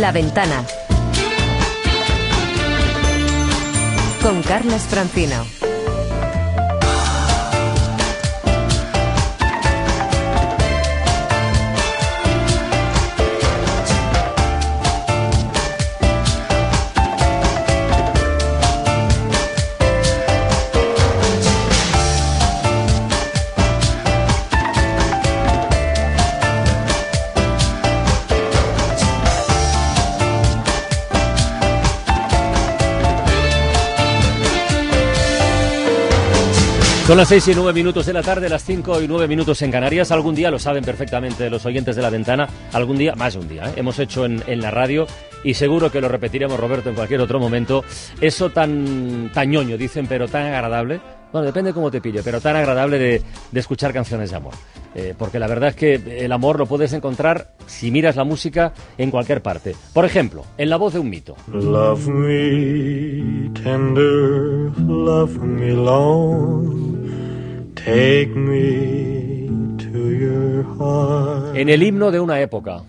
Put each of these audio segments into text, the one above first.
La Ventana. Con Carlos Francino. Son las seis y nueve minutos de la tarde, las cinco y nueve minutos en Canarias. Algún día, lo saben perfectamente los oyentes de la ventana, algún día, más de un día, ¿eh? hemos hecho en, en, la radio y seguro que lo repetiremos, Roberto, en cualquier otro momento. Eso tan, tan ñoño, dicen, pero tan agradable. Bueno, depende cómo te pille, pero tan agradable de, de escuchar canciones de amor. Eh, porque la verdad es que el amor lo puedes encontrar, si miras la música, en cualquier parte. Por ejemplo, en la voz de un mito. Love me tender, love me long. Take me to your heart. En el himno de una época.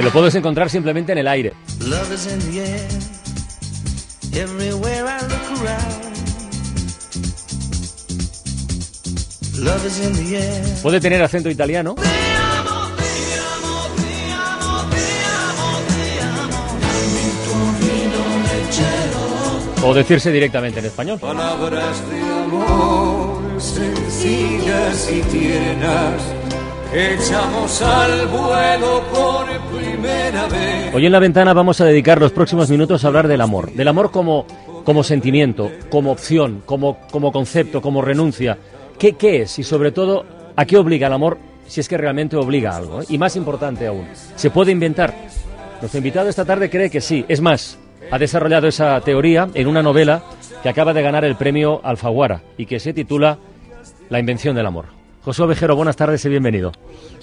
Te lo puedes encontrar simplemente en el aire. Love is in the air. Everywhere I look around. Love is in the air. Puede tener acento italiano. O decirse directamente en español. Palabras de amor sencillas y tiernas echamos al vuelo por primera vez. Hoy en la ventana vamos a dedicar los próximos minutos a hablar del amor. Del amor como, como sentimiento, como opción, como, como concepto, como renuncia. ¿Qué, ¿Qué es? Y sobre todo, ¿a qué obliga el amor? Si es que realmente obliga a algo. ¿eh? Y más importante aún, ¿se puede inventar? Nuestro invitado esta tarde cree que sí. Es más, ha desarrollado esa teoría en una novela que acaba de ganar el premio Alfaguara y que se titula La invención del amor. José Ovejero, buenas tardes y bienvenido.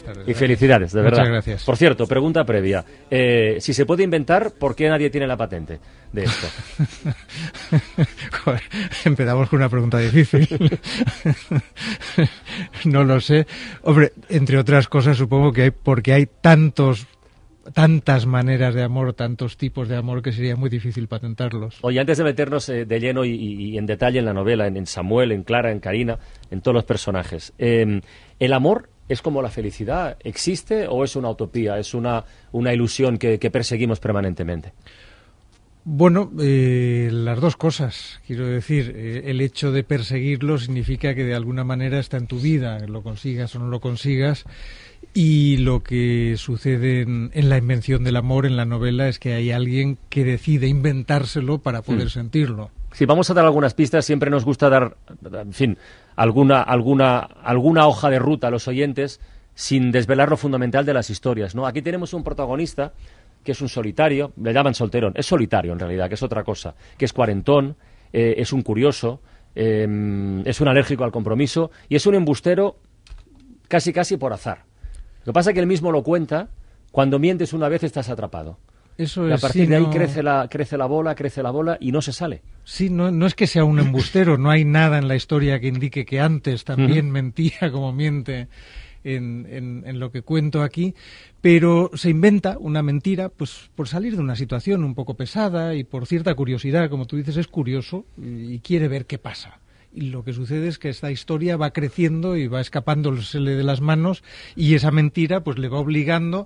Tardes, y felicidades, de verdad. Muchas gracias. Por cierto, pregunta previa. Eh, si se puede inventar, ¿por qué nadie tiene la patente de esto? Joder, empezamos con una pregunta difícil. no lo sé. Hombre, entre otras cosas, supongo que hay, porque hay tantos tantas maneras de amor, tantos tipos de amor que sería muy difícil patentarlos. Oye, antes de meternos eh, de lleno y, y, en detalle en la novela, en, en, Samuel, en Clara, en Karina, en todos los personajes, eh, ¿el amor es como la felicidad? ¿Existe o es una utopía? ¿Es una, una ilusión que, que perseguimos permanentemente? Bueno, eh, las dos cosas. Quiero decir, eh, el hecho de perseguirlo significa que de alguna manera está en tu vida, lo consigas o no lo consigas. Y lo que sucede en, en, la invención del amor en la novela es que hay alguien que decide inventárselo para poder mm. sentirlo. Si vamos a dar algunas pistas, siempre nos gusta dar, en fin, alguna, alguna, alguna hoja de ruta a los oyentes sin desvelar lo fundamental de las historias. ¿no? Aquí tenemos un protagonista que es un solitario, le llaman solterón, es solitario en realidad, que es otra cosa, que es cuarentón, eh, es un curioso, eh, es un alérgico al compromiso y es un embustero casi casi por azar. Lo que pasa es que él mismo lo cuenta, cuando mientes una vez estás atrapado. Eso y a es, partir sí, de ahí no... crece, la, crece la bola, crece la bola y no se sale. Sí, no, no es que sea un embustero, no hay nada en la historia que indique que antes también uh -huh. mentía como miente en, en, en, lo que cuento aquí, pero se inventa una mentira pues por salir de una situación un poco pesada y por cierta curiosidad, como tú dices, es curioso y quiere ver qué pasa. Y lo que sucede es que esta historia va creciendo y va escapándosele de las manos y esa mentira pues le va obligando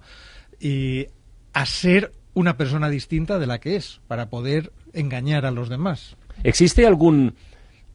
eh, a ser una persona distinta de la que es para poder engañar a los demás. ¿Existe algún,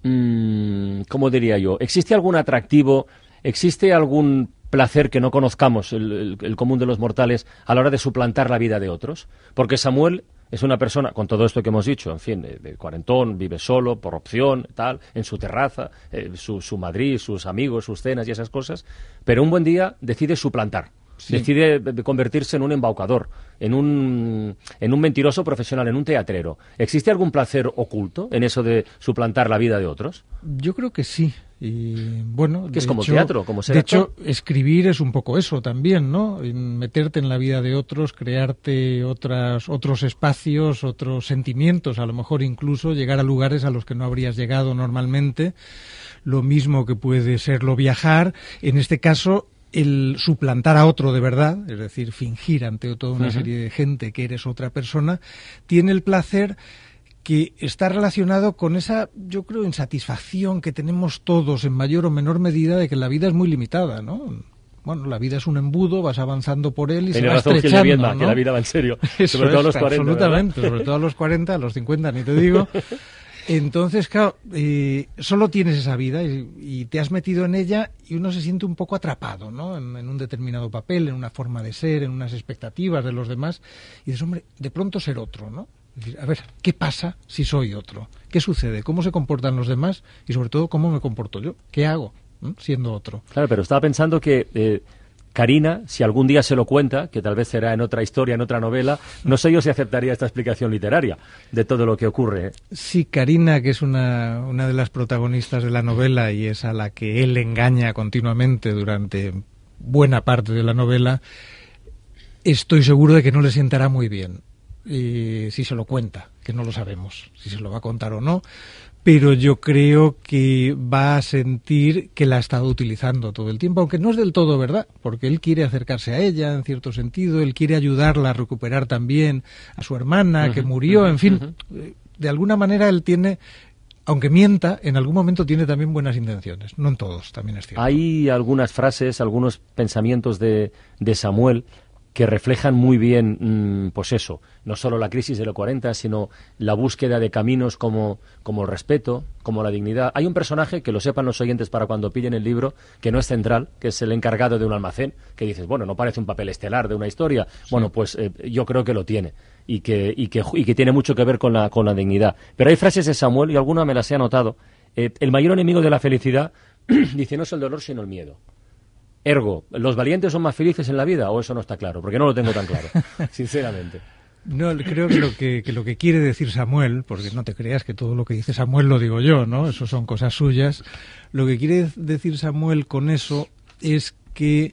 mmm, cómo diría yo, existe algún atractivo, existe algún placer que no conozcamos, el, común de los mortales, a la hora de suplantar la vida de otros? Porque Samuel es una persona, con todo esto que hemos dicho, en fin, de, de cuarentón, vive solo, por opción, tal, en su terraza, eh, su, su Madrid, sus amigos, sus cenas y esas cosas, pero un buen día decide suplantar. Sí. decide convertirse en un embaucador, en un, en un mentiroso profesional, en un teatrero. ¿Existe algún placer oculto en eso de suplantar la vida de otros? Yo creo que sí. Y bueno, Que es como hecho- teatro, como ser De actor. hecho, escribir es un poco eso también, ¿no? Meterte en la vida de otros, crearte otras, otros espacios, otros sentimientos, a lo mejor incluso llegar a lugares a los que no habrías llegado normalmente. Lo mismo que puede serlo viajar. En este caso, el suplantar a otro de verdad, es decir, fingir ante toda una serie de gente que eres otra persona, tiene el placer que está relacionado con esa, yo creo, insatisfacción que tenemos todos en mayor o menor medida de que la vida es muy limitada, ¿no? Bueno, la vida es un embudo, vas avanzando por él y se va razón estrechando, Viedma, ¿no? que la vida va en serio. Eso sobre todo a los 40. ¿verdad? absolutamente, sobre todo a los 40, a los 50, ni te digo. Entonces, claro, eh, solo tienes esa vida y, y te has metido en ella y uno se siente un poco atrapado, ¿no? En, en un determinado papel, en una forma de ser, en unas expectativas de los demás. Y dices, hombre, de pronto ser otro, ¿no? Es decir, a ver, ¿qué pasa si soy otro? ¿Qué sucede? ¿Cómo se comportan los demás? Y sobre todo, ¿cómo me comporto yo? ¿Qué hago siendo otro? Claro, pero estaba pensando que eh, Karina, si algún día se lo cuenta, que tal vez será en otra historia, en otra novela, no sé yo si aceptaría esta explicación literaria de todo lo que ocurre. ¿eh? Sí, Karina, que es una, una de las protagonistas de la novela y es a la que él engaña continuamente durante buena parte de la novela, estoy seguro de que no le sientará muy bien eh, si se lo cuenta, que no lo sabemos, si se lo va a contar o no, pero yo creo que va a sentir que la ha estado utilizando todo el tiempo, aunque no es del todo verdad, porque él quiere acercarse a ella en cierto sentido, él quiere ayudarla a recuperar también a su hermana que murió, en fin, eh, de alguna manera él tiene aunque mienta, en algún momento tiene también buenas intenciones. No en todos, también es cierto. Hay algunas frases, algunos pensamientos de, de Samuel que reflejan muy bien, mm, pues eso, no solo la crisis de los 40, sino la búsqueda de caminos como, como el respeto, como la dignidad. Hay un personaje, que lo sepan los oyentes para cuando pillen el libro, que no es central, que es el encargado de un almacén, que dices, bueno, no parece un papel estelar de una historia. Bueno, pues eh, yo creo que lo tiene y que, y que, y que tiene mucho que ver con la, con la dignidad. Pero hay frases de Samuel, y alguna me las he anotado. Eh, el mayor enemigo de la felicidad, dice, no es el dolor, sino el miedo. Ergo, ¿los valientes son más felices en la vida o eso no está claro? Porque no lo tengo tan claro, sinceramente. No, creo que lo que, que lo que quiere decir Samuel, porque no te creas que todo lo que dice Samuel lo digo yo, ¿no? Eso son cosas suyas. Lo que quiere decir Samuel con eso es que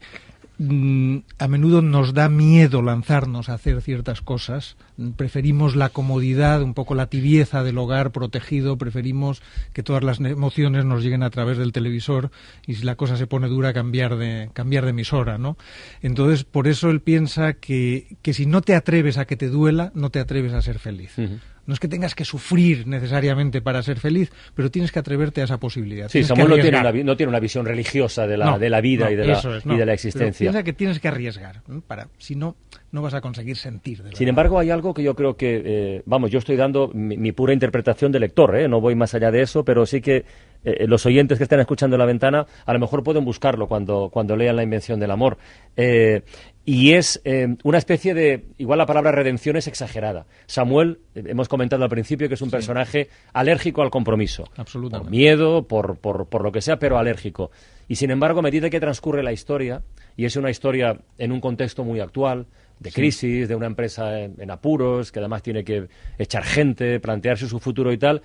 a menudo nos da miedo lanzarnos a hacer ciertas cosas. Preferimos la comodidad, un poco la tibieza del hogar protegido, preferimos que todas las emociones nos lleguen a través del televisor y si la cosa se pone dura cambiar de cambiar de emisora, ¿no? Entonces, por eso él piensa que, que si no te atreves a que te duela, no te atreves a ser feliz. No es que tengas que sufrir necesariamente para ser feliz, pero tienes que atreverte a esa posibilidad. Sí, Tienes Samuel no tiene, una, no tiene una visión religiosa de la, No, de la vida no, y, de la, es, y de la existencia. piensa que tienes que arriesgar, para, si no, no vas a conseguir sentir. de Sin embargo, hay algo que yo creo que, eh, vamos, yo estoy dando mi, mi pura interpretación de lector, ¿eh? no voy más allá de eso, pero sí que eh, los oyentes que están escuchando la ventana a lo mejor pueden buscarlo cuando, cuando lean La invención del amor. Eh, y es eh, una especie de, igual la palabra redención es exagerada. Samuel, eh, hemos comentado al principio que es un personaje alérgico al compromiso. Absolutamente. Por miedo, por, por, por lo que sea, pero alérgico. Y sin embargo, a medida que transcurre la historia, y es una historia en un contexto muy actual, de crisis, de una empresa en, en apuros, que además tiene que echar gente, plantearse su futuro y tal,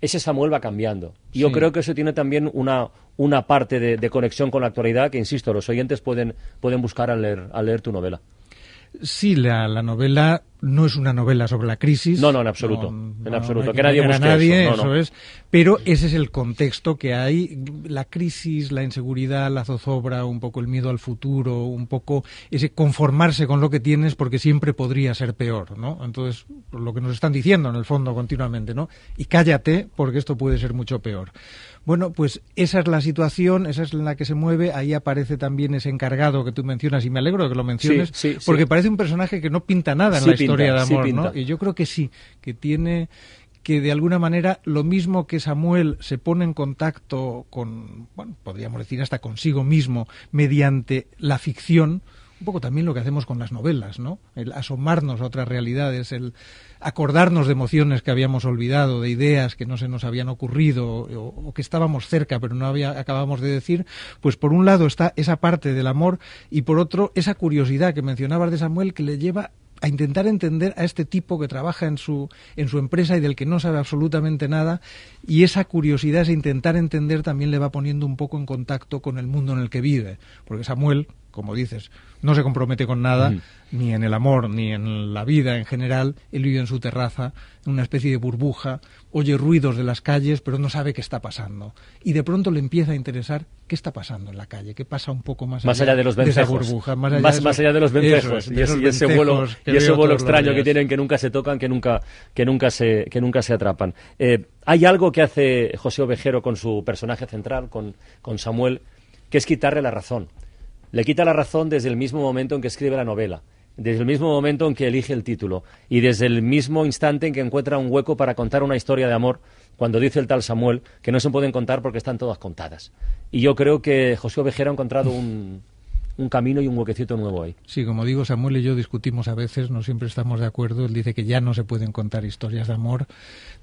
ese Samuel va cambiando. Y yo Sí. creo que eso tiene también una, una parte de, de conexión con la actualidad que, insisto, los oyentes pueden, pueden buscar al leer, al leer tu novela. Sí, la, la novela no es una novela sobre la crisis. No, no, en absoluto, en absoluto, que nadie busque nadie, eso, no. es. Pero ese es el contexto que hay. La crisis, la inseguridad, la zozobra, un poco el miedo al futuro, un poco ese conformarse con lo que tienes porque siempre podría ser peor, ¿no? Entonces, lo que nos están diciendo en el fondo continuamente, ¿no? Y cállate porque esto puede ser mucho peor. Bueno, pues esa es la situación, esa es en la que se mueve. Ahí aparece también ese encargado que tú mencionas y me alegro de que lo menciones, sí, sí. porque parece un personaje que no pinta nada en la pinta, historia de amor. ¿no? Y yo creo que sí, que tiene que de alguna manera lo mismo que Samuel se pone en contacto con, bueno, podríamos decir hasta consigo mismo mediante la ficción, un poco también lo que hacemos con las novelas, ¿no? El asomarnos a otras realidades, el acordarnos de emociones que habíamos olvidado, de ideas que no se nos habían ocurrido o, o que estábamos cerca pero no había, acabamos de decir, pues por un lado está esa parte del amor y por otro esa curiosidad que mencionabas de Samuel que le lleva a intentar entender a este tipo que trabaja en su, en su empresa y del que no sabe absolutamente nada, y esa curiosidad, ese intentar entender también le va poniendo un poco en contacto con el mundo en el que vive, porque Samuel, como dices, no se compromete con nada, ni en el amor, ni en la vida en general. Él vive en su terraza, en una especie de burbuja, oye ruidos de las calles, pero no sabe qué está pasando. Y de pronto le empieza a interesar qué está pasando en la calle, qué pasa un poco más, Más allá de los esa vencejos. burbuja, Más, más allá, de esos- más allá de los vencejos. de y, ese, esos y ese vuelo, y ese vuelo extraño que tienen, que nunca se tocan, que nunca, que nunca, se, que nunca se atrapan. Eh, hay algo que hace José Ovejero con su personaje central, con, con Samuel, que es quitarle la razón. Le quita la razón desde el mismo momento en que escribe la novela, desde el mismo momento en que elige el título y desde el mismo instante en que encuentra un hueco para contar una historia de amor, cuando dice el tal Samuel que no se pueden contar porque están todas contadas. Y yo creo que José Ovejero ha encontrado un, un camino y un huequecito nuevo ahí. Sí, como digo, Samuel y yo discutimos a veces, no siempre estamos de acuerdo. Él dice que ya no se pueden contar historias de amor.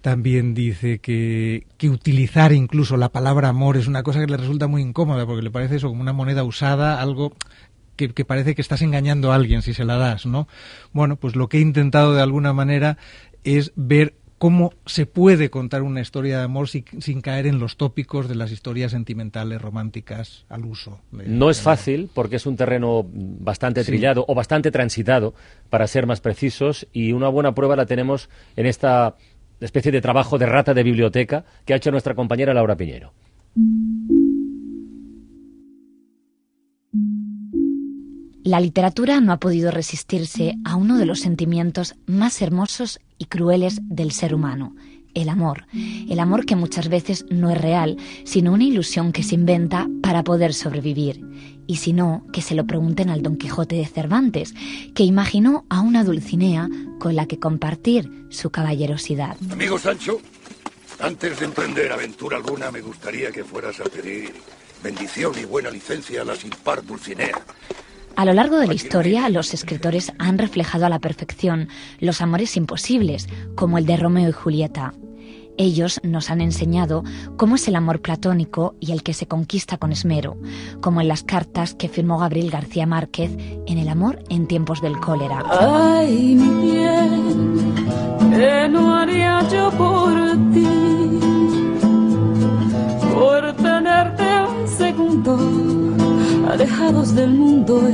También dice que, que utilizar incluso la palabra amor es una cosa que le resulta muy incómoda porque le parece eso como una moneda usada, algo que, que parece que estás engañando a alguien si se la das, ¿no? Bueno, pues lo que he intentado de alguna manera es ver cómo se puede contar una historia de amor sin, sin caer en los tópicos de las historias sentimentales, románticas, al uso. de- No es fácil porque es un terreno bastante Sí. trillado o bastante transitado, para ser más precisos, y una buena prueba la tenemos en esta especie de trabajo de rata de biblioteca que ha hecho nuestra compañera Laura Piñero. La literatura no ha podido resistirse a uno de los sentimientos más hermosos y crueles del ser humano, el amor. El amor que muchas veces no es real, sino una ilusión que se inventa para poder sobrevivir. Y si no, que se lo pregunten al Don Quijote de Cervantes, que imaginó a una Dulcinea con la que compartir su caballerosidad. Amigo Sancho, antes de emprender aventura alguna, me gustaría que fueras a pedir bendición y buena licencia a la sin par Dulcinea. A lo largo de la historia, los escritores han reflejado a la perfección los amores imposibles, como el de Romeo y Julieta. Ellos nos han enseñado cómo es el amor platónico y el que se conquista con esmero, como en las cartas que firmó Gabriel García Márquez en El amor en tiempos del cólera. Ay, mi ¿qué no haría yo por ti? Alejados del mundo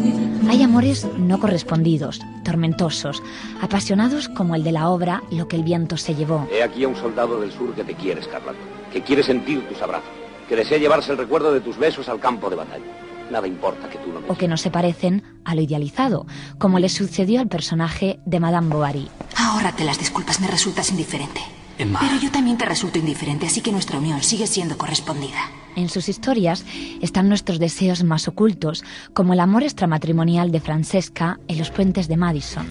Hay amores no correspondidos, tormentosos, apasionados como el de la obra Lo que el viento se llevó. He aquí a un soldado del sur que te quiere, Escarlata, que quiere sentir tus abrazos, que desea llevarse el recuerdo de tus besos al campo de batalla. Nada importa que tú no me o que no se parecen a lo idealizado, como le sucedió al personaje de Madame Bovary. Ahórrate las disculpas, me resultas indiferente. Emma. Pero yo también te resulto indiferente, así que nuestra unión sigue siendo correspondida. En sus historias están nuestros deseos más ocultos, como el amor extramatrimonial de Francesca en los puentes de Madison.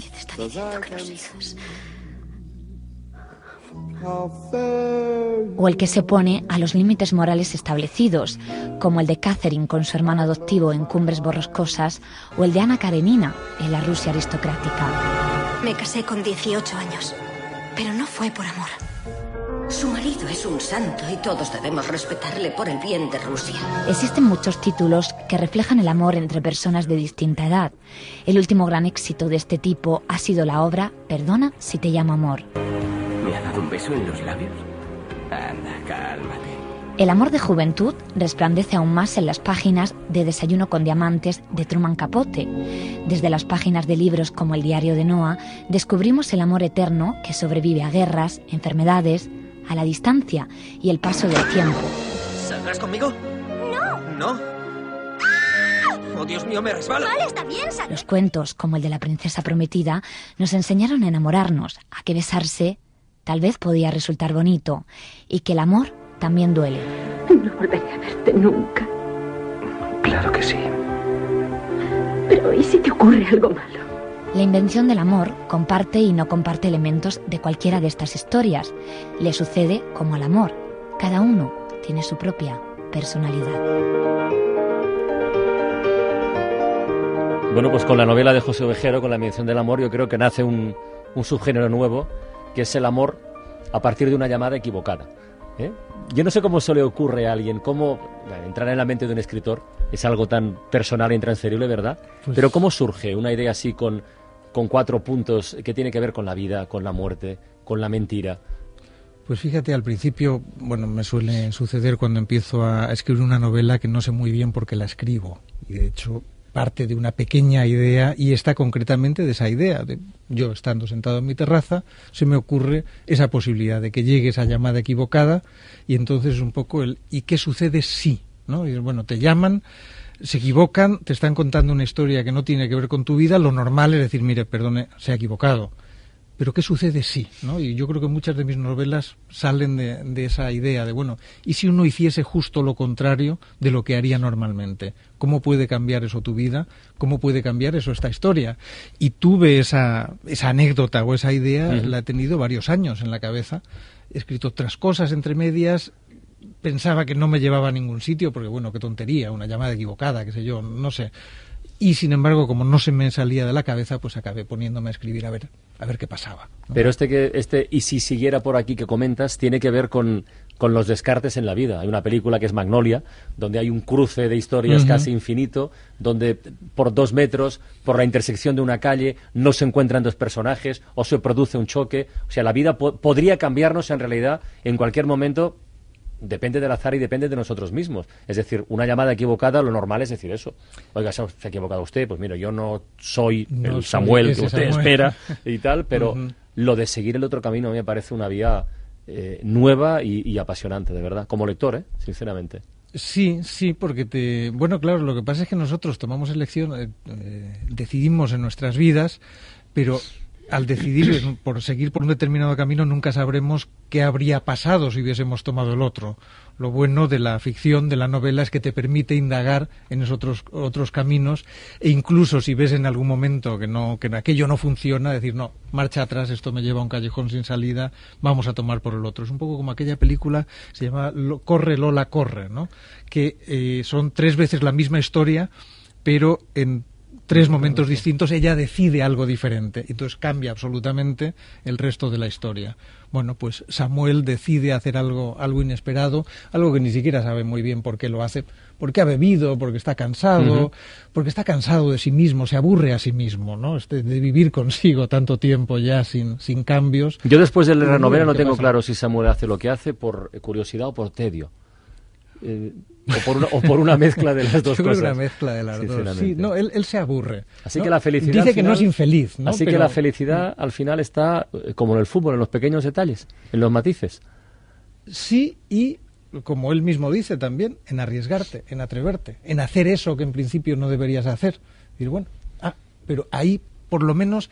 O el que se opone a los límites morales establecidos, como el de Catherine con su hermano adoptivo en Cumbres Borroscosas, o el de Ana Karenina en la Rusia aristocrática. Me casé con 18 años, pero no fue por amor. Su marido es un santo y todos debemos respetarle por el bien de Rusia. Existen muchos títulos que reflejan el amor entre personas de distinta edad. El último gran éxito de este tipo ha sido la obra Perdona si te llamo amor. ¿Me ha dado un beso en los labios? Anda, cálmate. El amor de juventud resplandece aún más en las páginas de Desayuno con Diamantes de Truman Capote. Desde las páginas de libros como El diario de Noah, descubrimos el amor eterno que sobrevive a guerras, enfermedades, a la distancia y el paso del tiempo. ¿Saldrás conmigo? ¡No! ¿No? ¡Oh, Dios mío, me resbalo! Vale, está bien, Los cuentos, como el de la princesa prometida, nos enseñaron a enamorarnos, a que besarse tal vez podía resultar bonito y que el amor también duele. No volveré a verte nunca. Claro que sí. Pero ¿y si te ocurre algo malo? La invención del amor comparte y no comparte elementos de cualquiera de estas historias. Le sucede como al amor. Cada uno tiene su propia personalidad. Bueno, pues con la novela de José Ovejero, con la mención del amor, yo creo que nace un, un subgénero nuevo, que es el amor a partir de una llamada equivocada. ¿eh? Yo no sé cómo se le ocurre a alguien, cómo entrar en la mente de un escritor es algo tan personal e intransferible, ¿verdad? Pues- Pero cómo surge una idea así con, con cuatro puntos que tiene que ver con la vida, con la muerte, con la mentira. Pues fíjate, al principio, bueno, me suele suceder cuando empiezo a escribir una novela que no sé muy bien por qué la escribo. Y de hecho, parte de una pequeña idea y está concretamente de esa idea. De, yo estando sentado en mi terraza, se me ocurre esa posibilidad de que llegue esa llamada equivocada y entonces un poco el ¿y qué sucede si? ¿no? Y bueno, te llaman, se equivocan, te están contando una historia que no tiene que ver con tu vida, lo normal es decir, mire, perdone, se ha equivocado pero ¿qué sucede si? ¿no? Y yo creo que muchas de mis novelas salen de, esa idea de, bueno, ¿y si uno hiciese justo lo contrario de lo que haría normalmente? ¿Cómo puede cambiar eso tu vida? ¿Cómo puede cambiar eso esta historia? Y tuve esa, esa anécdota o esa idea, la he tenido varios años en la cabeza. He escrito otras cosas entre medias, pensaba que no me llevaba a ningún sitio, porque bueno, qué tontería, una llamada equivocada, qué sé yo, no sé y sin embargo como no se me salía de la cabeza pues acabé poniéndome a escribir a ver a ver qué pasaba pero este que este y si siguiera por aquí que comentas tiene que ver con con los descartes en la vida. Hay una película que es Magnolia, donde hay un cruce de historias casi infinito, donde por dos metros, por la intersección de una calle, no se encuentran dos personajes o se produce un choque. O sea, la vida podría cambiarnos en realidad en cualquier momento depende del azar y depende de nosotros mismos. Es decir, una llamada equivocada, lo normal es decir eso. Oiga, se ha equivocado usted, pues mira, yo no soy el Samuel que usted espera y tal, pero lo de seguir el otro camino a mí me parece una vía eh, nueva y, apasionante, de verdad, como lector, ¿eh? sinceramente. Sí, sí, porque te... Bueno, claro, lo que pasa es que nosotros tomamos elección, eh, eh, decidimos en nuestras vidas, pero al decidir por seguir por un determinado camino nunca sabremos qué habría pasado si hubiésemos tomado el otro. Lo bueno de la ficción, de la novela, es que te permite indagar en esos otros, otros caminos e incluso si ves en algún momento que, no, que aquello no funciona, decir, no, marcha atrás, esto me lleva a un callejón sin salida, vamos a tomar por el otro. Es un poco como aquella película, se llama Corre Lola, corre, ¿no? que eh, son tres veces la misma historia, pero en tres momentos distintos, ella decide algo diferente. Entonces cambia absolutamente el resto de la historia. Bueno, pues Samuel decide hacer algo, algo inesperado, algo que ni siquiera sabe muy bien por qué lo hace, porque ha bebido, porque está cansado, porque está cansado de sí mismo, se aburre a sí mismo, ¿no? Este, de vivir consigo tanto tiempo ya sin, sin cambios. Yo después de leer la novela no tengo claro si Samuel hace lo que hace por curiosidad o por tedio. Eh, o, por una, mezcla de las dos Yo creo una mezcla de las dos. Sí, no, él, se aburre. Así que la felicidad. Dice que no es infeliz. Así que la felicidad al final está, eh, como en el fútbol, en los pequeños detalles, en los matices. Sí, y como él mismo dice también, en arriesgarte, en atreverte, en hacer eso que en principio no deberías hacer. Y bueno, ah, pero ahí por lo menos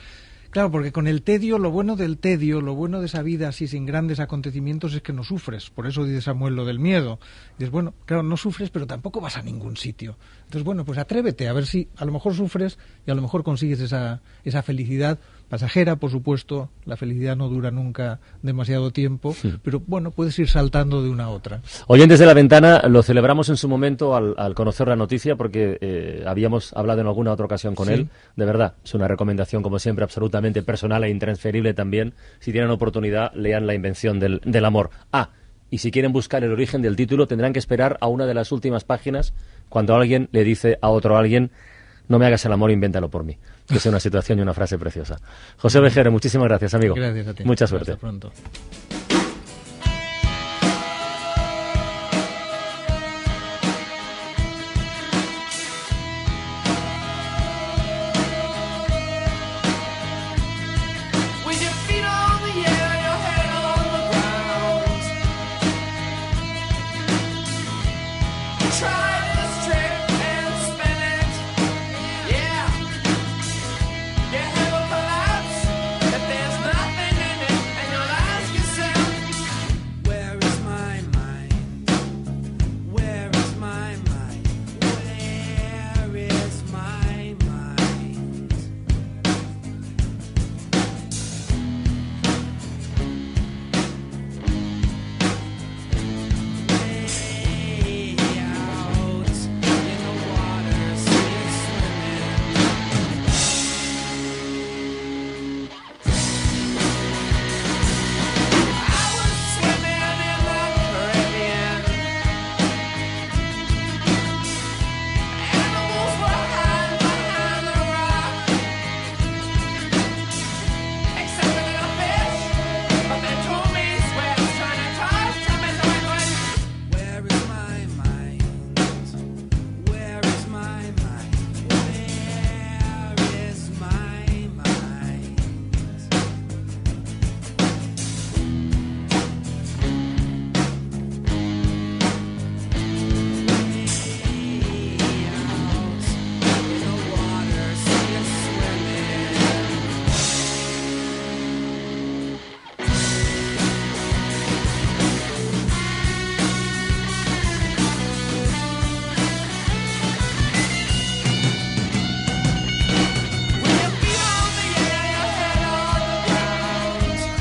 Claro, porque con el tedio, lo bueno del tedio, lo bueno de esa vida así sin grandes acontecimientos es que no sufres. Por eso dice Samuel lo del miedo. Dices, bueno, claro, no sufres, pero tampoco vas a ningún sitio. Entonces, bueno, pues atrévete a ver si a lo mejor sufres y a lo mejor consigues esa, esa felicidad pasajera, por supuesto, la felicidad no dura nunca demasiado tiempo, pero bueno, puedes ir saltando de una a otra. Oyentes de la ventana, lo celebramos en su momento al, conocer la noticia porque eh, habíamos hablado en alguna otra ocasión con él. De verdad, es una recomendación, como siempre, absolutamente personal e intransferible también. Si tienen oportunidad, lean La invención del, del amor. Ah, y si quieren buscar el origen del título, tendrán que esperar a una de las últimas páginas cuando alguien le dice a otro alguien no me hagas el amor, invéntalo por mí. Que es una situación y una frase preciosa. José Vejero, muchísimas gracias, amigo. Gracias a ti. Mucha suerte. Hasta pronto.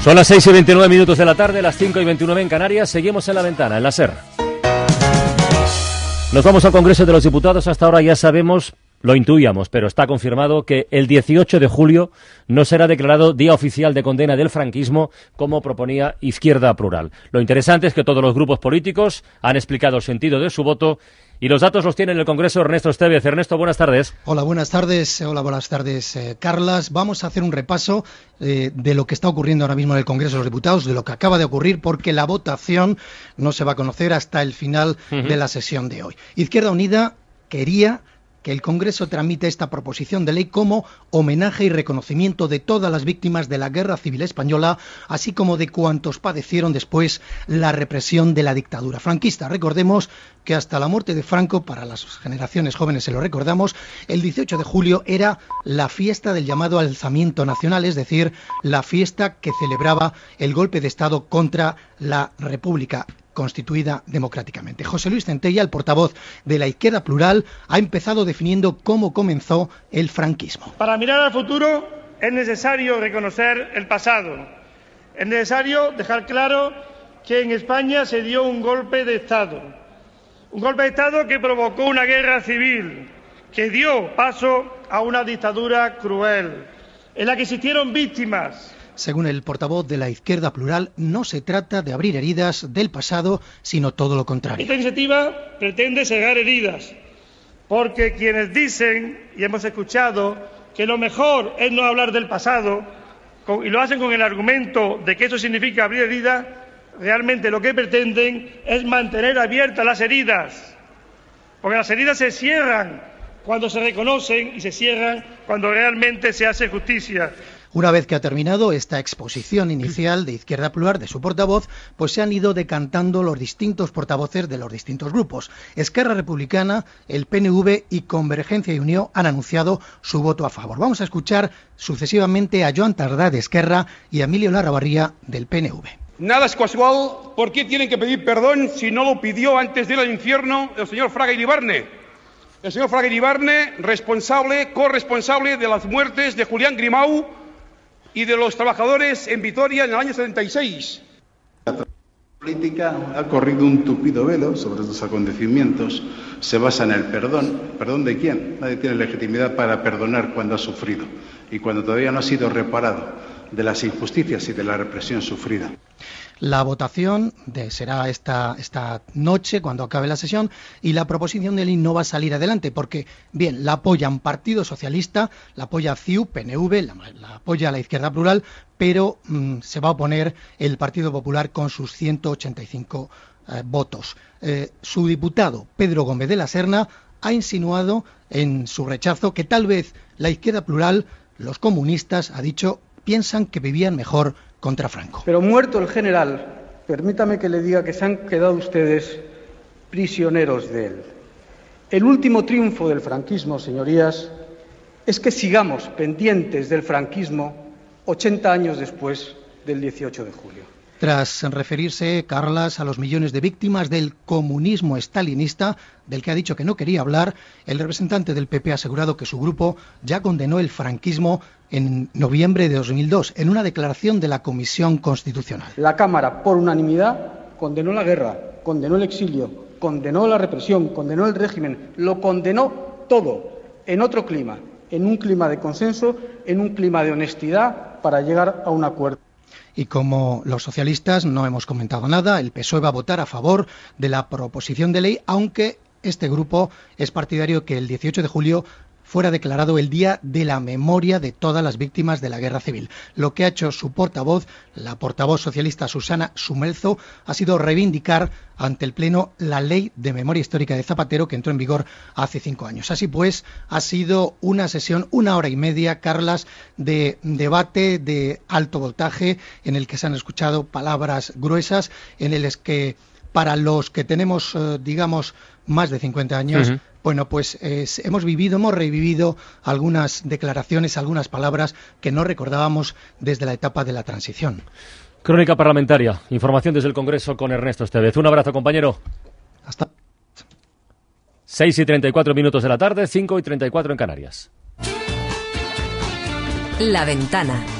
Son las 6 y 29 minutos de la tarde, las 5 y 29 en Canarias. Seguimos en la ventana, en la SER. Nos vamos al Congreso de los Diputados. Hasta ahora ya sabemos, lo intuíamos, pero está confirmado que el 18 de julio no será declarado Día Oficial de Condena del Franquismo, como proponía Izquierda Plural. Lo interesante es que todos los grupos políticos han explicado el sentido de su voto y los datos los tiene en el Congreso Ernesto Estevez. Ernesto, buenas tardes. Hola, buenas tardes. Hola, buenas tardes, eh, Carlas. Vamos a hacer un repaso eh, de lo que está ocurriendo ahora mismo en el Congreso de los Diputados, de lo que acaba de ocurrir, porque la votación no se va a conocer hasta el final de la sesión de hoy. Izquierda Unida quería que el Congreso tramite esta proposición de ley como homenaje y reconocimiento de todas las víctimas de la Guerra Civil Española, así como de cuantos padecieron después la represión de la dictadura franquista. Recordemos que hasta la muerte de Franco, para las generaciones jóvenes se lo recordamos, el 18 de julio era la fiesta del llamado alzamiento nacional, es decir, la fiesta que celebraba el golpe de Estado contra la República constituida democráticamente. José Luis Centella, el portavoz de la izquierda plural, ha empezado definiendo cómo comenzó el franquismo. Para mirar al futuro es necesario reconocer el pasado. Es necesario dejar claro que en España se dio un golpe de Estado. Un golpe de Estado que provocó una guerra civil, que dio paso a una dictadura cruel, en la que existieron víctimas, Según el portavoz de la izquierda plural, no se trata de abrir heridas del pasado, sino todo lo contrario. Esta iniciativa pretende cegar heridas, porque quienes dicen, y hemos escuchado, que lo mejor es no hablar del pasado, y lo hacen con el argumento de que eso significa abrir heridas, realmente lo que pretenden es mantener abiertas las heridas, porque las heridas se cierran cuando se reconocen y se cierran cuando realmente se hace justicia. Una vez que ha terminado esta exposición inicial de Izquierda Plural de su portavoz, pues se han ido decantando los distintos portavoces de los distintos grupos. Esquerra Republicana, el PNV y Convergencia y Unión han anunciado su voto a favor. Vamos a escuchar sucesivamente a Joan Tardá de Esquerra y a Emilio Larrabarría del PNV. Nada es casual. ¿Por qué tienen que pedir perdón si no lo pidió antes de ir al infierno el señor Fraga Iribarne? El señor Fraga Iribarne, responsable, corresponsable de las muertes de Julián Grimau y de los trabajadores en Vitoria en el año 76. política ha corrido un tupido velo sobre estos acontecimientos. Se basa en el perdón. ¿Perdón de quién? Nadie tiene legitimidad para perdonar cuando ha sufrido y cuando todavía no ha sido reparado de las injusticias y de la represión sufrida. La votación será esta, esta noche, cuando acabe la sesión, y la proposición de ley no va a salir adelante, porque, bien, la apoyan Partido Socialista, la apoya CIU, PNV, la, la apoya la Izquierda Plural, pero mm, se va a oponer el Partido Popular con sus 185 eh, votos. Eh, su diputado, Pedro Gómez de la Serna, ha insinuado en su rechazo que tal vez la Izquierda Plural, los comunistas, ha dicho, piensan que vivían mejor contra Franco. Pero muerto el general, permítame que le diga que se han quedado ustedes prisioneros de él. El último triunfo del franquismo, señorías, es que sigamos pendientes del franquismo 80 años después del 18 de julio. Tras referirse, Carlas, a los millones de víctimas del comunismo estalinista, del que ha dicho que no quería hablar, el representante del PP ha asegurado que su grupo ya condenó el franquismo en noviembre de 2002, en una declaración de la Comisión Constitucional. La Cámara, por unanimidad, condenó la guerra, condenó el exilio, condenó la represión, condenó el régimen, lo condenó todo en otro clima, en un clima de consenso, en un clima de honestidad para llegar a un acuerdo. Y como los socialistas no hemos comentado nada, el PSOE va a votar a favor de la proposición de ley, aunque este grupo es partidario que el 18 de julio fuera declarado el Día de la Memoria de todas las víctimas de la Guerra Civil. Lo que ha hecho su portavoz, la portavoz socialista Susana Sumelzo, ha sido reivindicar ante el Pleno la Ley de Memoria Histórica de Zapatero que entró en vigor hace cinco años. Así pues, ha sido una sesión, una hora y media, Carlas, de debate de alto voltaje en el que se han escuchado palabras gruesas, en el que para los que tenemos, eh, digamos, más de 50 años, bueno, pues eh, hemos vivido, hemos revivido algunas declaraciones, algunas palabras que no recordábamos desde la etapa de la transición. Crónica parlamentaria. Información desde el Congreso con Ernesto Estevez. Un abrazo, compañero. Hasta. 6 y 34 minutos de la tarde, 5 y 34 en Canarias. La ventana.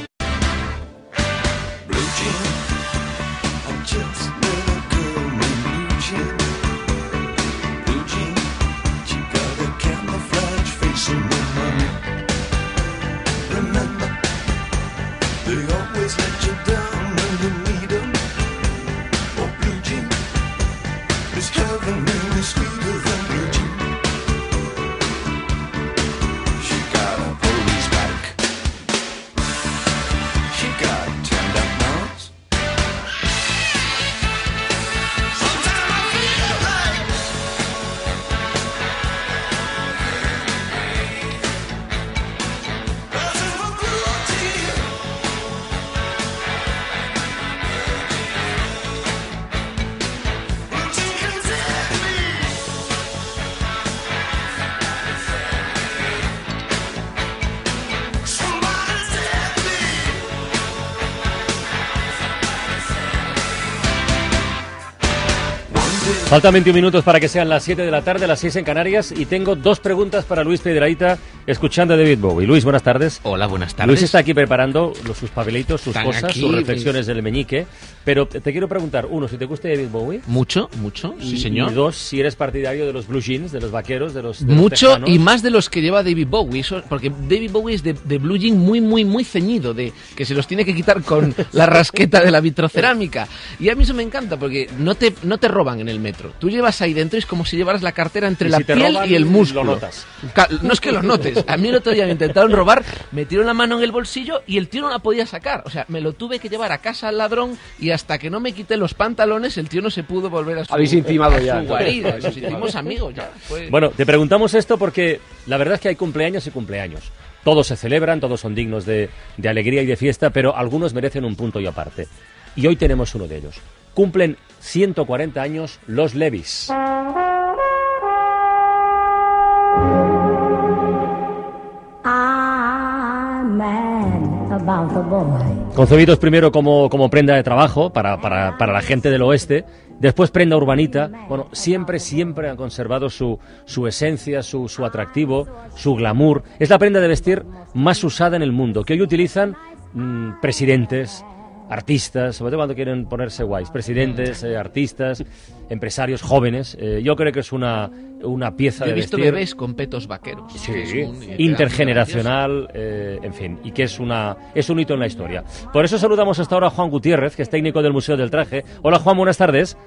Faltan 21 minutos para que sean las 7 de la tarde, las 6 en Canarias, y tengo dos preguntas para Luis Piedraíta, escuchando a David Bowie. Luis, buenas tardes. Hola, buenas tardes. Luis está aquí preparando los, sus papelitos, sus Están cosas, aquí, sus reflexiones mis- del meñique, pero te quiero preguntar, uno, si te gusta David Bowie. Mucho, mucho, sí, señor. Y dos, si eres partidario de los blue jeans, de los vaqueros, de los, de los Mucho tejanos. y más de los que lleva David Bowie, eso- porque David Bowie es de, de blue jean muy, muy, muy ceñido, de que se los tiene que quitar con la rasqueta de la vitrocerámica. Y a mí eso me encanta, porque no te, no te roban en el metro. Tú llevas ahí dentro y es como si llevaras la cartera entre Y la si piel roban, y el lo músculo. notas. No es que los notes. A mí el otro día me intentaron robar, metieron la mano en el bolsillo y el tío no la podía sacar. O sea, me lo tuve que llevar a casa al ladrón y hasta que no me quité los pantalones, el tío no se pudo volver a su, Habéis intimado a ya, su guarida. entonces. Nos hicimos amigos ya. Bueno, te preguntamos esto porque la verdad es que hay cumpleaños y cumpleaños. Todos se celebran, todos son dignos de, de alegría y de fiesta, pero algunos merecen un punto y aparte. Y hoy tenemos uno de ellos. Cumplen 140 años los Levis. Concebidos primero como, como prenda de trabajo para, para, para la gente del oeste, después prenda urbanita, bueno, siempre, siempre han conservado su, su esencia, su, su atractivo, su glamour. Es la prenda de vestir más usada en el mundo, que hoy utilizan mm, presidentes, artistas, sobre todo cuando quieren ponerse guays, presidentes, eh, artistas, empresarios jóvenes. Eh, yo creo que es una, una pieza Yo he de visto vestir bebés con petos vaqueros. Sí, un- intergeneracional, eh, en fin, y que es una es un hito en la historia. Por eso saludamos hasta ahora a Juan Gutiérrez, que es técnico del Museo del Traje. Hola Juan, buenas tardes.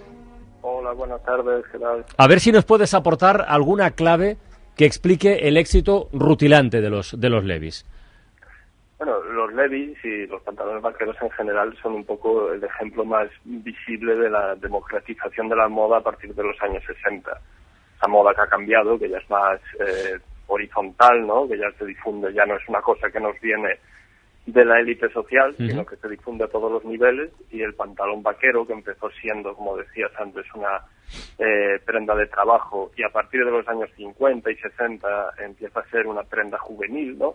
Hola, buenas tardes, ¿qué tal? A ver si nos puedes aportar alguna clave que explique el éxito rutilante de los de los Levis. Bueno, los Levi's y los pantalones vaqueros en general son un poco el ejemplo más visible de la democratización de la moda a partir de los años 60. Esa moda que ha cambiado, que ya es más eh, horizontal, ¿no? Que ya se difunde, ya no es una cosa que nos viene de la élite social, sino que se difunde a todos los niveles y el pantalón vaquero, que empezó siendo, como decías antes, una eh, prenda de trabajo y a partir de los años 50 y 60 empieza a ser una prenda juvenil, ¿no?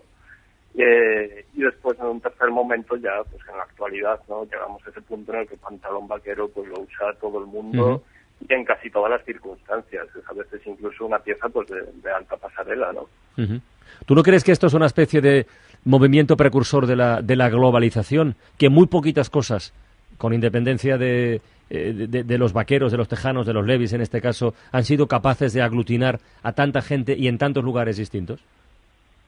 Eh, y después en un tercer momento ya, pues en la actualidad, ¿no? Llegamos a ese punto en el que el pantalón vaquero pues lo usa todo el mundo y en casi todas las circunstancias. Es a veces incluso una pieza pues de, de alta pasarela, ¿no? ¿Tú no crees que esto es una especie de movimiento precursor de la, de la globalización? Que muy poquitas cosas, con independencia de, eh, de- de- de los vaqueros, de los tejanos, de los levis en este caso, han sido capaces de aglutinar a tanta gente y en tantos lugares distintos?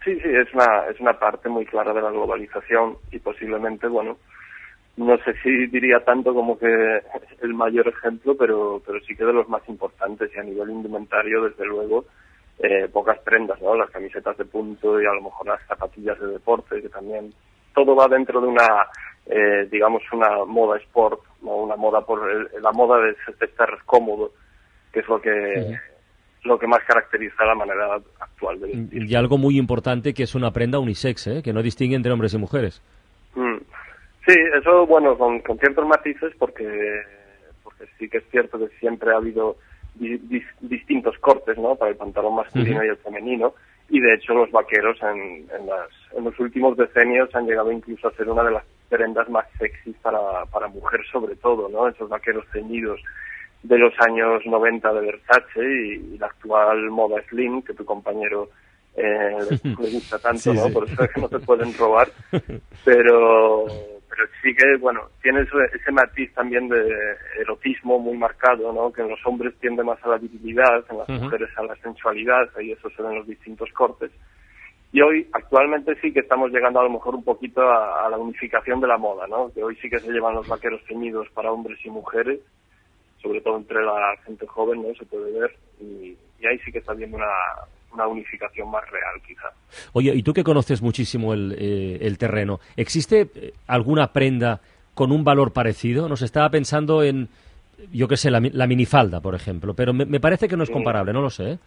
Sí, sí, es una, es una parte muy clara de la globalización y posiblemente, bueno, no sé si diría tanto como que el mayor ejemplo, pero, pero sí que de los más importantes y a nivel indumentario, desde luego, eh, pocas prendas, ¿no? Las camisetas de punto y a lo mejor las zapatillas de deporte, que también todo va dentro de una, eh, digamos, una moda sport, ¿no? Una moda por el- la moda de, de estar cómodo, que es lo que, lo que más caracteriza la manera actual de vestir. Y algo muy importante que es una prenda unisex, ¿eh? que no distingue entre hombres y mujeres. Mm. Sí, eso, bueno, con, con ciertos matices, porque, porque sí que es cierto que siempre ha habido di- dis- distintos cortes, ¿no? Para el pantalón masculino y el femenino. Y de hecho, los vaqueros en, en, las, en los últimos decenios han llegado incluso a ser una de las prendas más sexys para, para mujer, sobre todo, ¿no? Esos vaqueros ceñidos de los años 90 de Versace y, y la actual moda slim, que tu compañero eh, le, gusta tanto, Sí, ¿no? sí. Por eso es que no te pueden robar. Pero pero sí que bueno tiene ese, ese matiz también de erotismo muy marcado no que en los hombres tiende más a la virilidad en las mujeres a la sensualidad y eso se ve en los distintos cortes. Y hoy actualmente sí que estamos llegando a lo mejor un poquito a, a la unificación de la moda no que hoy sí que se llevan los vaqueros ceñidos para hombres y mujeres sobre todo entre la gente joven no se puede ver y, y ahí sí que está habiendo una una unificación más real quizá Oye, y tú que conoces muchísimo el, eh, el terreno, ¿existe eh, alguna prenda con un valor parecido? Nos estaba pensando en, yo qué sé, la, la minifalda, por ejemplo, pero me, me parece que no es comparable, no lo sé. ¿eh?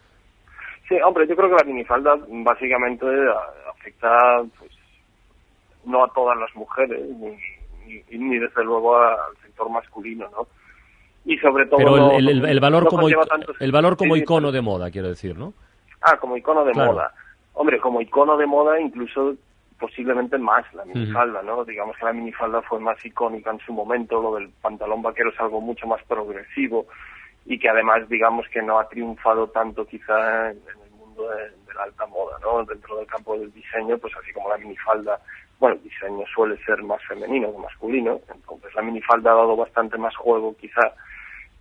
Sí, hombre, yo creo que la minifalda básicamente a- afecta pues, no a todas las mujeres, ni, ni, ni desde luego al sector masculino, ¿no? Y sobre todo... Pero no- el, valor no como, tantos- el valor como icono de moda, quiero decir, ¿no? Ah, como icono de Claro. moda. Hombre, como icono de moda incluso posiblemente más la minifalda, ¿no? Digamos que la minifalda fue más icónica en su momento, lo del pantalón vaquero es algo mucho más progresivo y que además digamos que no ha triunfado tanto quizá en, en el mundo de, de la alta moda, ¿no? Dentro del campo del diseño, pues así como la minifalda, bueno, el diseño suele ser más femenino que masculino, entonces la minifalda ha dado bastante más juego quizá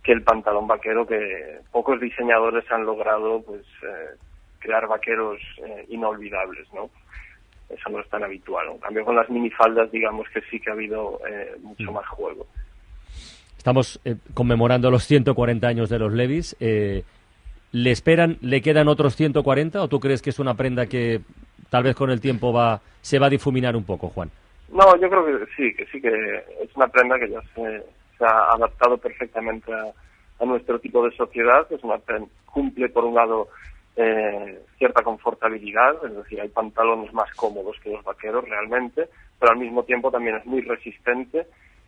que el pantalón vaquero que pocos diseñadores han logrado pues eh, crear vaqueros eh, inolvidables, ¿no? Eso no es tan habitual. En cambio, con las minifaldas, digamos que sí que ha habido eh, mucho más juego. Estamos conmemorando los 140 años de los Levis. ¿Le esperan, le quedan otros 140 o tú crees que es una prenda que tal vez con el tiempo va se va a difuminar un poco, Juan? No, yo creo que sí, que sí que es una prenda que ya se, se ha adaptado perfectamente a, a nuestro tipo de sociedad. Es una prenda, cumple por un lado eh, cierta confortabilidad, es decir, hay pantalones más cómodos que los vaqueros realmente, pero al mismo tiempo también es muy resistente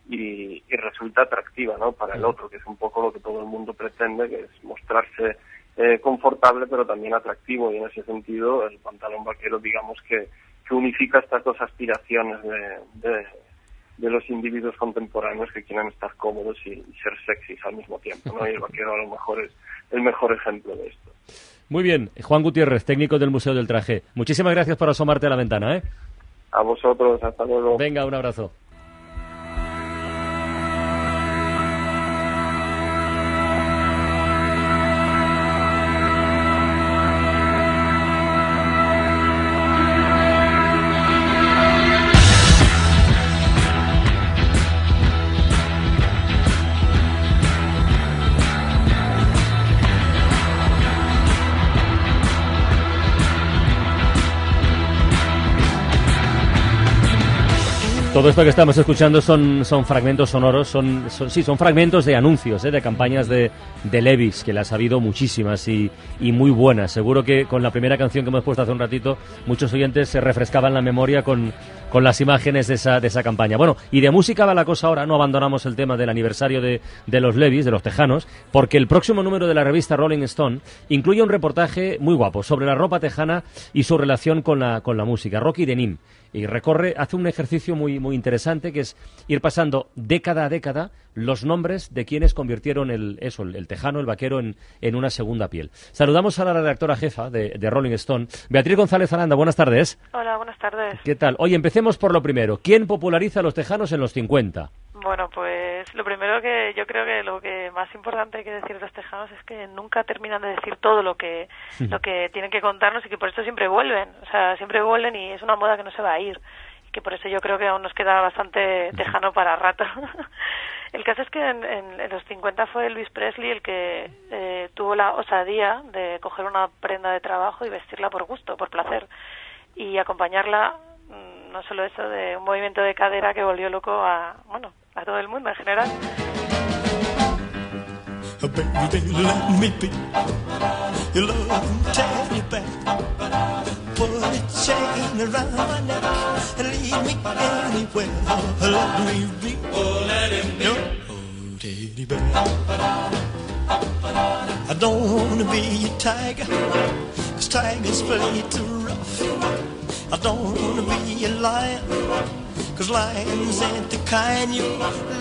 y, y resulta atractiva ¿no? para el otro, que es un poco lo que todo el mundo pretende, que es mostrarse eh, confortable pero también atractivo y en ese sentido el pantalón vaquero digamos que, que unifica estas dos aspiraciones de, de, de los individuos contemporáneos que quieren estar cómodos y, y ser sexys al mismo tiempo, ¿no? Y el vaquero a lo mejor es el mejor ejemplo de esto. Muy bien, Juan Gutiérrez, técnico del Museo del Traje. Muchísimas gracias por asomarte a la ventana, ¿eh? A vosotros, hasta luego. Venga, un abrazo. Todo esto que estamos escuchando son, son fragmentos sonoros, son, son- sí, son fragmentos de anuncios, ¿eh? de campañas de, de Levis, que las ha habido muchísimas y, y muy buenas. Seguro que con la primera canción que hemos puesto hace un ratito, muchos oyentes se refrescaban la memoria con, con las imágenes de esa, de esa campaña. Bueno, y de música va la cosa ahora, no abandonamos el tema del aniversario de, de los Levis, de los tejanos, porque el próximo número de la revista Rolling Stone incluye un reportaje muy guapo sobre la ropa tejana y su relación con la, con la música. Rocky Denim y recorre, hace un ejercicio muy, muy interesante que es ir pasando década a década los nombres de quienes convirtieron el, eso, el, tejano, el vaquero, en, en una segunda piel. Saludamos a la redactora jefa de, de Rolling Stone, Beatriz González Aranda. Buenas tardes. Hola, buenas tardes. ¿Qué tal? Oye, empecemos por lo primero. ¿Quién populariza a los tejanos en los 50? Bueno, pues lo primero que yo creo que lo que más importante hay que decir de los tejanos es que nunca terminan de decir todo lo que lo que tienen que contarnos y que por eso siempre vuelven, o sea, siempre vuelven y es una moda que no se va a ir. Y que por eso yo creo que aún nos queda bastante tejano para rato. el caso es que en, en- en los 50 fue Elvis Presley el que eh, tuvo la osadía de coger una prenda de trabajo y vestirla por gusto, por placer y acompañarla mm, no solo eso de un movimiento de cadera que volvió loco a bueno a todo el mundo en general. I don't wanna be a tiger, cause tigers play too rough. I don't wanna be a lion, cause lions ain't the kind you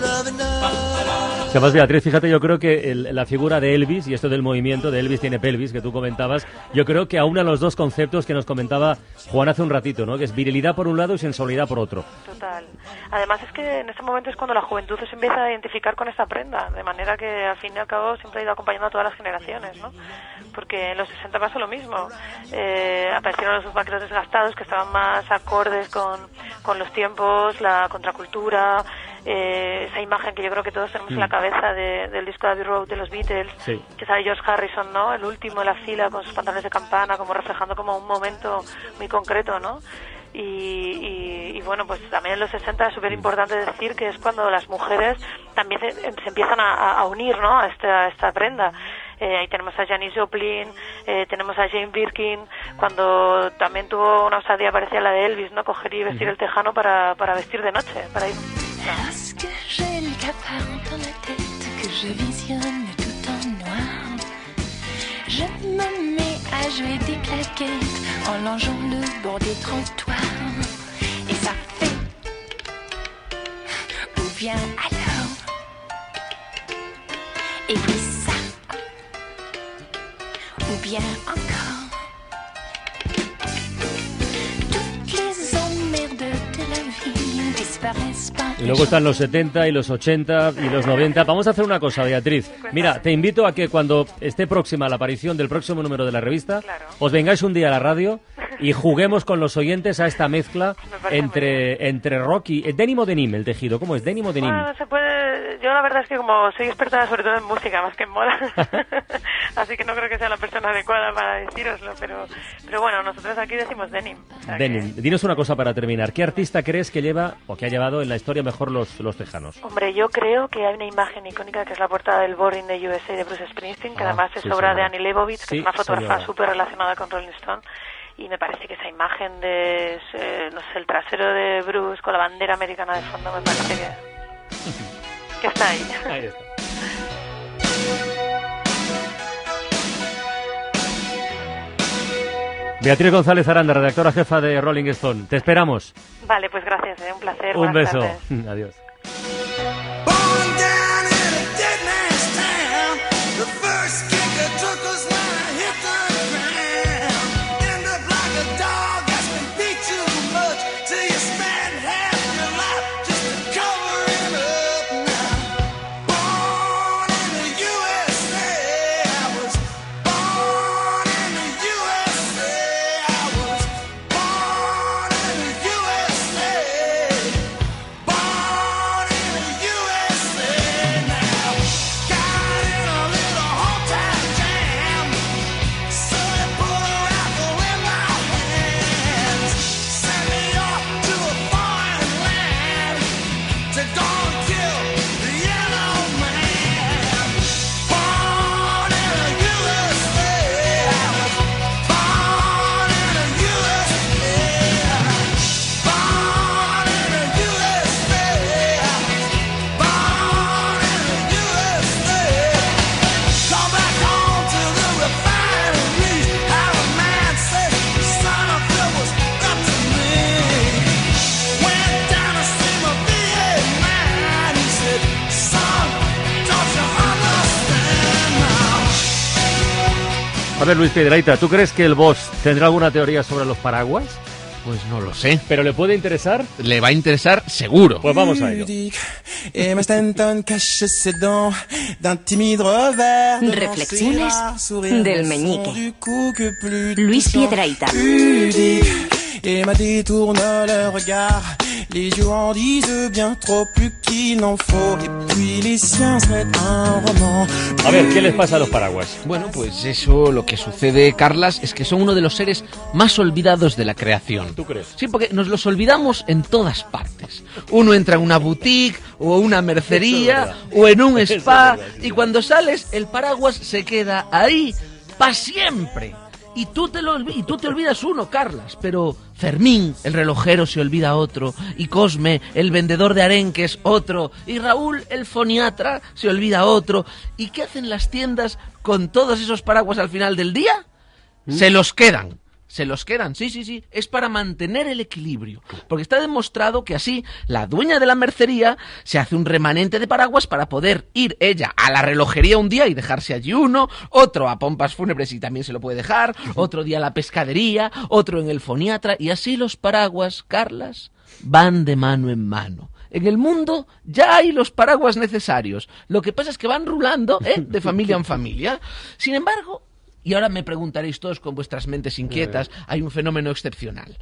love enough. Además, Beatriz, fíjate, yo creo que el- la figura de Elvis y esto del movimiento de Elvis tiene pelvis que tú comentabas, yo creo que aúna los dos conceptos que nos comentaba Juan hace un ratito, ¿no? Que es virilidad por un lado y sensualidad por otro. total además es que en ese momento es cuando la juventud se empieza a identificar con esta prenda de manera que al fin y al cabo siempre ha ido acompañando a todas las generaciones ¿no? porque en los 60 pasó lo mismo Eh, aparecieron los vaqueros desgastados que estaban más acordes con, con los tiempos la contracultura eh, esa imagen que yo creo que todos tenemos en la Mm. cabeza de- del disco de Abbey Road de los Beatles Sí. que sale George Harrison, ¿no? El último en la fila con sus pantalones de campana, como reflejando como un momento muy concreto, ¿no? Y, y- y bueno, pues también en los 60 es súper importante decir que es cuando las mujeres también se, se empiezan a, a- a unir, ¿no? A esta, a esta prenda. Eh, ahí tenemos a Janis Joplin, eh, tenemos a Jane Birkin, cuando también tuvo una osadía parecida a la de Elvis, ¿no? Coger y vestir el tejano para, para vestir de noche, para ir bien encore. Toutes les emmerdes de la vie disparaissent pas. Y luego están los 70 y los 80 y los 90. Vamos a hacer una cosa, Beatriz. Mira, te invito a que cuando esté próxima la aparición del próximo número de la revista, os vengáis un día a la radio y juguemos con los oyentes a esta mezcla entre, entre rock y... ¿Denim o denim el tejido? ¿Cómo es? ¿Denim o denim? Bueno, se puede... Yo la verdad es que como soy experta sobre todo en música más que en moda, así que no creo que sea la persona adecuada para deciroslo, pero, pero bueno, nosotros aquí decimos denim. o sea que- Denim. Dinos una cosa para terminar. ¿Qué artista crees que lleva o que ha llevado en la historia mejor los, los tejanos? Hombre, yo creo que hay una imagen icónica que es la portada del Boring de USA de Bruce Springsteen, que Ah, además es sí, obra señora. de Annie Leibovitz, que Sí, es una fotógrafa súper relacionada con Rolling Stone. Y me parece que esa imagen de, eh, no sé, el trasero de Bruce con la bandera americana de fondo, me parece que, que está ahí. Ahí está. Beatriz González Aranda, redactora jefa de Rolling Stone. Te esperamos. Vale, pues gracias, eh, un placer. Un buenas beso. tardes. Adiós. A ver, Luis Piedraita, ¿tú crees que el boss tendrá alguna teoría sobre los paraguas? Pues no lo sé. ¿Pero le puede interesar? Le va a interesar seguro. Pues vamos a ello. De Reflexiones del meñique. Luis touchant, Pudique. Emma détourne le regard, les yeux en disent bien trop plus qu'il n'en faut. Et puis les siens seraient un roman. A ver, ¿qué les pasa a los paraguas? Bueno, pues eso, lo que sucede, Carlas, es que son uno de los seres más olvidados de la creación. ¿Tú crees? Sí, porque nos los olvidamos en todas partes. Uno entra en una boutique o una mercería es o en un Eso es spa verdad, sí. y cuando sales el paraguas se queda ahí para siempre. Y tú, te lo, y tú te olvidas uno, Carlas, pero Fermín, el relojero, se olvida otro, y Cosme, el vendedor de arenques, otro, y Raúl, el foniatra, se olvida otro. ¿Y qué hacen las tiendas con todos esos paraguas al final del día? Se los quedan. Se los quedan, sí, sí, sí. Es para mantener el equilibrio. Porque está demostrado que así la dueña de la mercería se hace un remanente de paraguas para poder ir ella a la relojería un día y dejarse allí uno, otro a pompas fúnebres y también se lo puede dejar, otro día a la pescadería, otro en el foniatra y así los paraguas, Carlas, van de mano en mano. En el mundo ya hay los paraguas necesarios. Lo que pasa es que van rulando ¿eh? de familia en familia. Sin embargo, y ahora me preguntaréis todos con vuestras mentes inquietas, hay un fenómeno excepcional.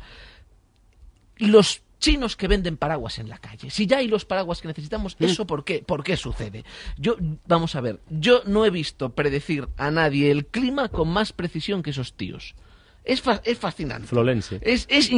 Los chinos que venden paraguas en la calle. Si ya hay los paraguas que necesitamos, ¿eso por qué? ¿Por qué sucede? Yo, vamos a ver, yo no he visto predecir a nadie el clima con más precisión que esos tíos. Es, fa- es fascinante. Flolense. Es, es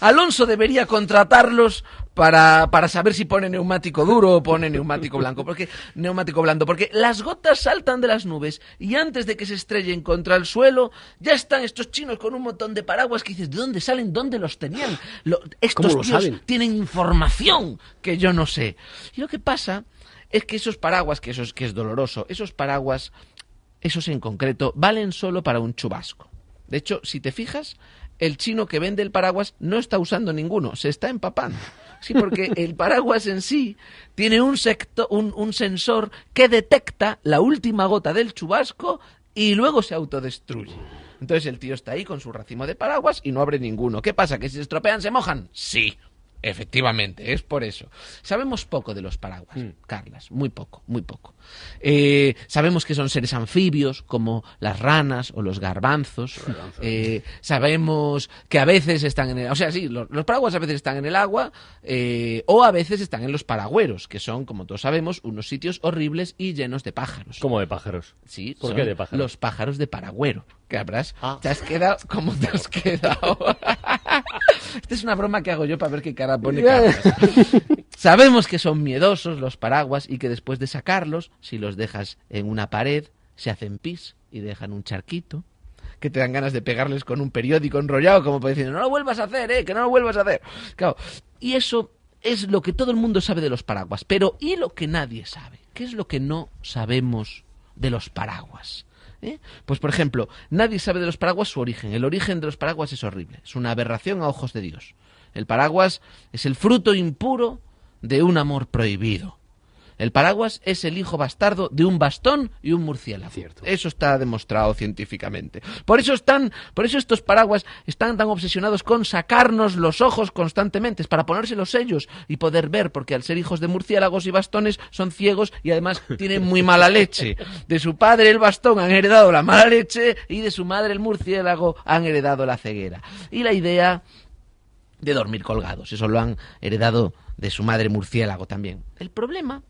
Alonso debería contratarlos para, para saber si pone neumático duro o pone neumático blanco, porque neumático blando, porque las gotas saltan de las nubes y antes de que se estrellen contra el suelo ya están estos chinos con un montón de paraguas que dices, ¿de dónde salen? ¿Dónde los tenían? Lo- estos ¿Cómo lo tíos saben? tienen información que yo no sé. Y lo que pasa es que esos paraguas, que eso es, que es doloroso, esos paraguas, esos en concreto, valen solo para un chubasco. De hecho, si te fijas, el chino que vende el paraguas no está usando ninguno, se está empapando. Sí, porque el paraguas en sí tiene un, secto- un, un sensor que detecta la última gota del chubasco y luego se autodestruye. Entonces el tío está ahí con su racimo de paraguas y no abre ninguno. ¿Qué pasa? ¿Que si se estropean se mojan? Sí. Efectivamente, es por eso. Sabemos poco de los paraguas, Carlas, muy poco, muy poco. Eh, sabemos que son seres anfibios, como las ranas o los garbanzos. Eh, sabemos que a veces están en el... O sea, sí, los, los paraguas a veces están en el agua eh, o a veces están en los paragüeros, que son, como todos sabemos, unos sitios horribles y llenos de pájaros. ¿Cómo de pájaros? Sí, ¿Por qué de pájaros? Los pájaros de paragüero. Que habrás, te has quedado, ¿cómo te has quedado? Esta es una broma que hago yo para ver qué cara pone. Sabemos que son miedosos los paraguas y que después de sacarlos, si los dejas en una pared, se hacen pis y dejan un charquito. Que te dan ganas de pegarles con un periódico enrollado, como para decir, no lo vuelvas a hacer, eh, que no lo vuelvas a hacer. Claro, y eso es lo que todo el mundo sabe de los paraguas. Pero ¿y lo que nadie sabe? ¿Qué es lo que no sabemos de los paraguas? ¿Eh? Pues por ejemplo, nadie sabe de los paraguas su origen. El origen de los paraguas es horrible, es una aberración a ojos de Dios. El paraguas es el fruto impuro de un amor prohibido. El paraguas es el hijo bastardo de un bastón y un murciélago. Eso está demostrado científicamente. Por eso están, por eso estos paraguas están tan obsesionados con sacarnos los ojos constantemente, es para ponérselos ellos y poder ver, porque al ser hijos de murciélagos y bastones son ciegos y además tienen muy mala leche. De su padre el bastón han heredado la mala leche y de su madre el murciélago han heredado la ceguera. Y la idea de dormir colgados, eso lo han heredado de su madre murciélago también. El problema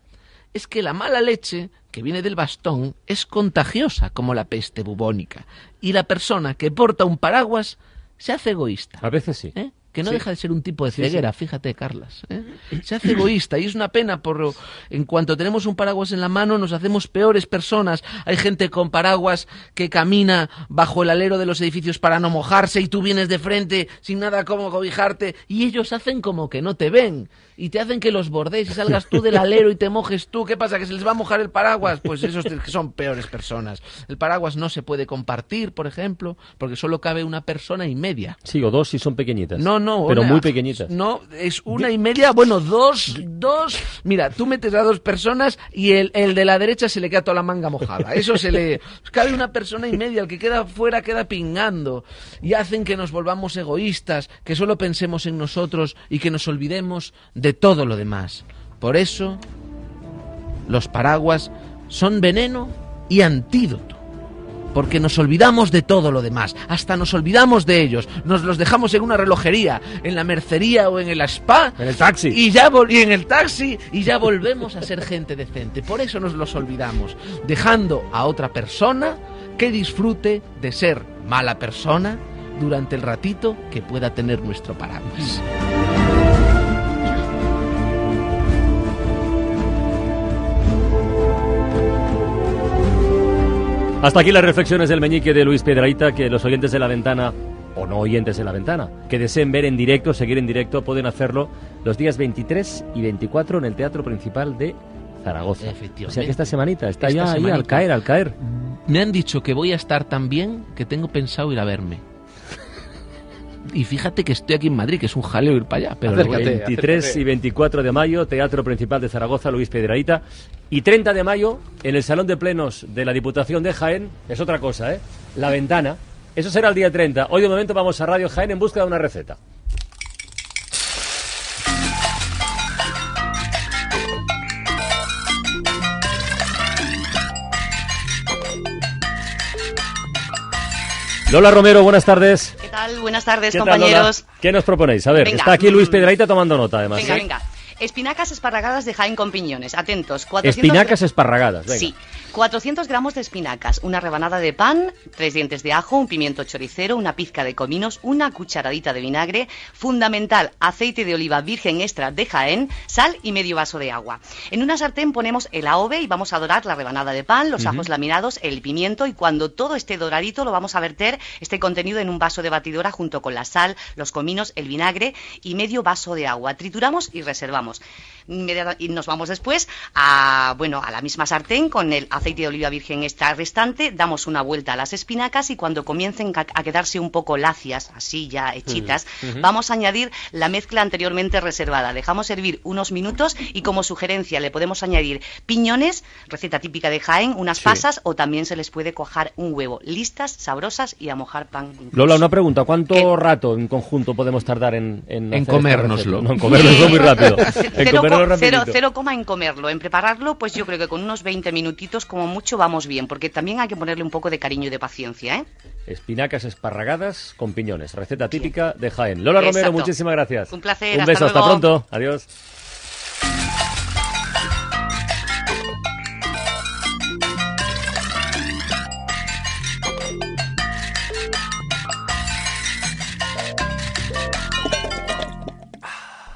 es que la mala leche que viene del bastón es contagiosa como la peste bubónica y la persona que porta un paraguas se hace egoísta. A veces sí. ¿eh? Que no Sí. deja de ser un tipo de ceguera, sí. fíjate, Carlas. ¿eh? Se hace egoísta y es una pena por en cuanto tenemos un paraguas en la mano nos hacemos peores personas. Hay gente con paraguas que camina bajo el alero de los edificios para no mojarse y tú vienes de frente sin nada como cobijarte y ellos hacen como que no te ven y te hacen que los bordes y salgas tú del alero y te mojes tú. ¿Qué pasa? ¿Que se les va a mojar el paraguas? Pues esos que son peores personas. El paraguas no se puede compartir, por ejemplo, porque solo cabe una persona y media. Sí, o dos si son pequeñitas. No, no. Pero una- muy pequeñitas. No, es una y media, bueno, dos, dos. Mira, tú metes a dos personas y el, el de la derecha se le queda toda la manga mojada. Eso se le... Cabe una persona y media, el que queda fuera queda pingando. Y hacen que nos volvamos egoístas, que solo pensemos en nosotros y que nos olvidemos de todo lo demás. Por eso, los paraguas son veneno y antídoto porque nos olvidamos de todo lo demás, hasta nos olvidamos de ellos, nos los dejamos en una relojería, en la mercería o en el spa, En el taxi. y ya y en el taxi y ya volvemos a ser gente decente. Por eso nos los olvidamos, dejando a otra persona que disfrute de ser mala persona durante el ratito que pueda tener nuestro paraguas. Hasta aquí las reflexiones del meñique de Luis Piedraíta que los oyentes de la ventana o no oyentes de la ventana que deseen ver en directo, seguir en directo, pueden hacerlo los días 23 y 24 en el Teatro Principal de Zaragoza. O sea que esta semanita está Esta ya ahí al caer, al caer. Me han dicho que voy a estar tan bien que tengo pensado ir a verme. Y fíjate que estoy aquí en Madrid, que es un jaleo ir para allá. Pero luego- 23 y 24 de mayo, Teatro Principal de Zaragoza, Luis Piedraíta. Y 30 de mayo, en el Salón de Plenos de la Diputación de Jaén, es otra cosa, ¿eh? La Ventana. Eso será el día 30. Hoy de momento vamos a Radio Jaén en busca de una receta. Lola Romero, buenas tardes. Buenas tardes, ¿Qué tal, compañeros. ¿Qué nos proponéis? A ver, Venga. está aquí Luis Piedraíta tomando nota, además. Venga, ¿eh? venga. Espinacas esparragadas de Jaén con piñones. Atentos. 400 Espinacas esparragadas, venga. Sí. 400 gramos de espinacas, una rebanada de pan, tres dientes de ajo, un pimiento choricero, una pizca de cominos, una cucharadita de vinagre, fundamental, aceite de oliva virgen extra de Jaén, sal y medio vaso de agua. En una sartén ponemos el AOVE y vamos a dorar la rebanada de pan, los ajos laminados, el pimiento y cuando todo esté doradito lo vamos a verter este contenido en un vaso de batidora junto con la sal, los cominos, el vinagre y medio vaso de agua. Trituramos y reservamos. Y nos vamos después a, bueno, a la misma sartén con el aceite de oliva virgen extra restante, damos una vuelta a las espinacas y cuando comiencen a quedarse un poco lacias, así ya hechitas, vamos a añadir la mezcla anteriormente reservada. Dejamos hervir unos minutos y como sugerencia le podemos añadir piñones, receta típica de Jaén, unas Sí. pasas o también se les puede cuajar un huevo. Listas, sabrosas y a mojar pan. incluso. Lola, una pregunta. ¿Cuánto rato en conjunto podemos tardar en, en, esta comérnoslo. No, en comérnoslo muy rápido. En Cero, comerlo co- cero, rapidito. cero coma en comerlo. En prepararlo, pues yo creo que con unos 20 minutitos como mucho vamos bien, porque también hay que ponerle un poco de cariño y de paciencia, ¿eh? Espinacas esparragadas con piñones. Receta típica de Jaén. Lola Romero, muchísimas gracias. Un placer, Un hasta beso, hasta pronto. Adiós.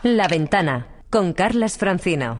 La ventana con Carlas Francino.